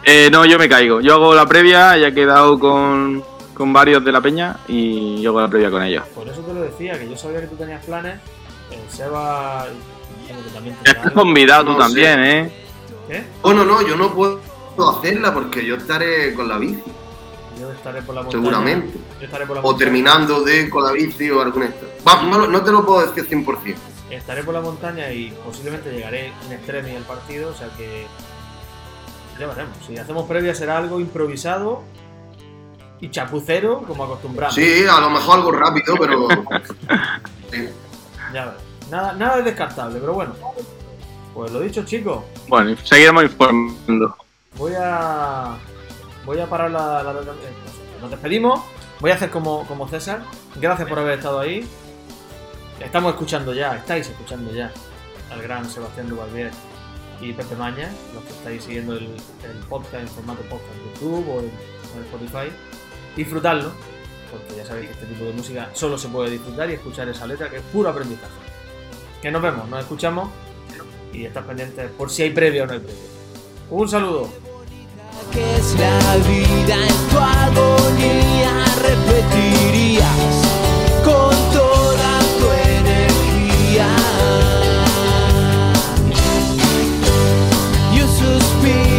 Eh, no, yo me caigo. Yo hago la previa, ya he quedado con, con varios de la peña y yo hago la previa con ellos. Por eso te lo decía, que yo sabía que tú tenías planes. El Seba. entiendo que también Estás convidado tú No también, sé. ¿eh? ¿Qué? Bueno, no, yo no puedo hacerla porque yo estaré con la bici, Yo estaré por la montaña. seguramente. Yo estaré por la O montaña. terminando de con la bici o alguna esta. Va, no, no te lo puedo decir 100%. Estaré por la montaña y posiblemente llegaré en extremi al partido, o sea que. Ya veremos. Si hacemos previa será algo improvisado y chapucero, como acostumbramos. Sí, a lo mejor algo rápido, pero. Sí. Ya veremos. Nada, nada es descartable, pero bueno. Pues lo dicho, chicos. Bueno, seguiremos informando. Voy a. Voy a parar la. la- la- eh, nos despedimos. Voy a hacer como, como César. Gracias por haber estado ahí. Estamos escuchando ya, estáis escuchando ya al gran Sebastián Duvalvier y Pepe Maña, los que estáis siguiendo el, podcast en formato podcast en YouTube o en, Spotify. Disfrutadlo, porque ya sabéis que este tipo de música solo se puede disfrutar y escuchar esa letra que es puro aprendizaje. Que nos vemos, nos escuchamos y estás pendientes por si hay previo o no hay previo. Un saludo. be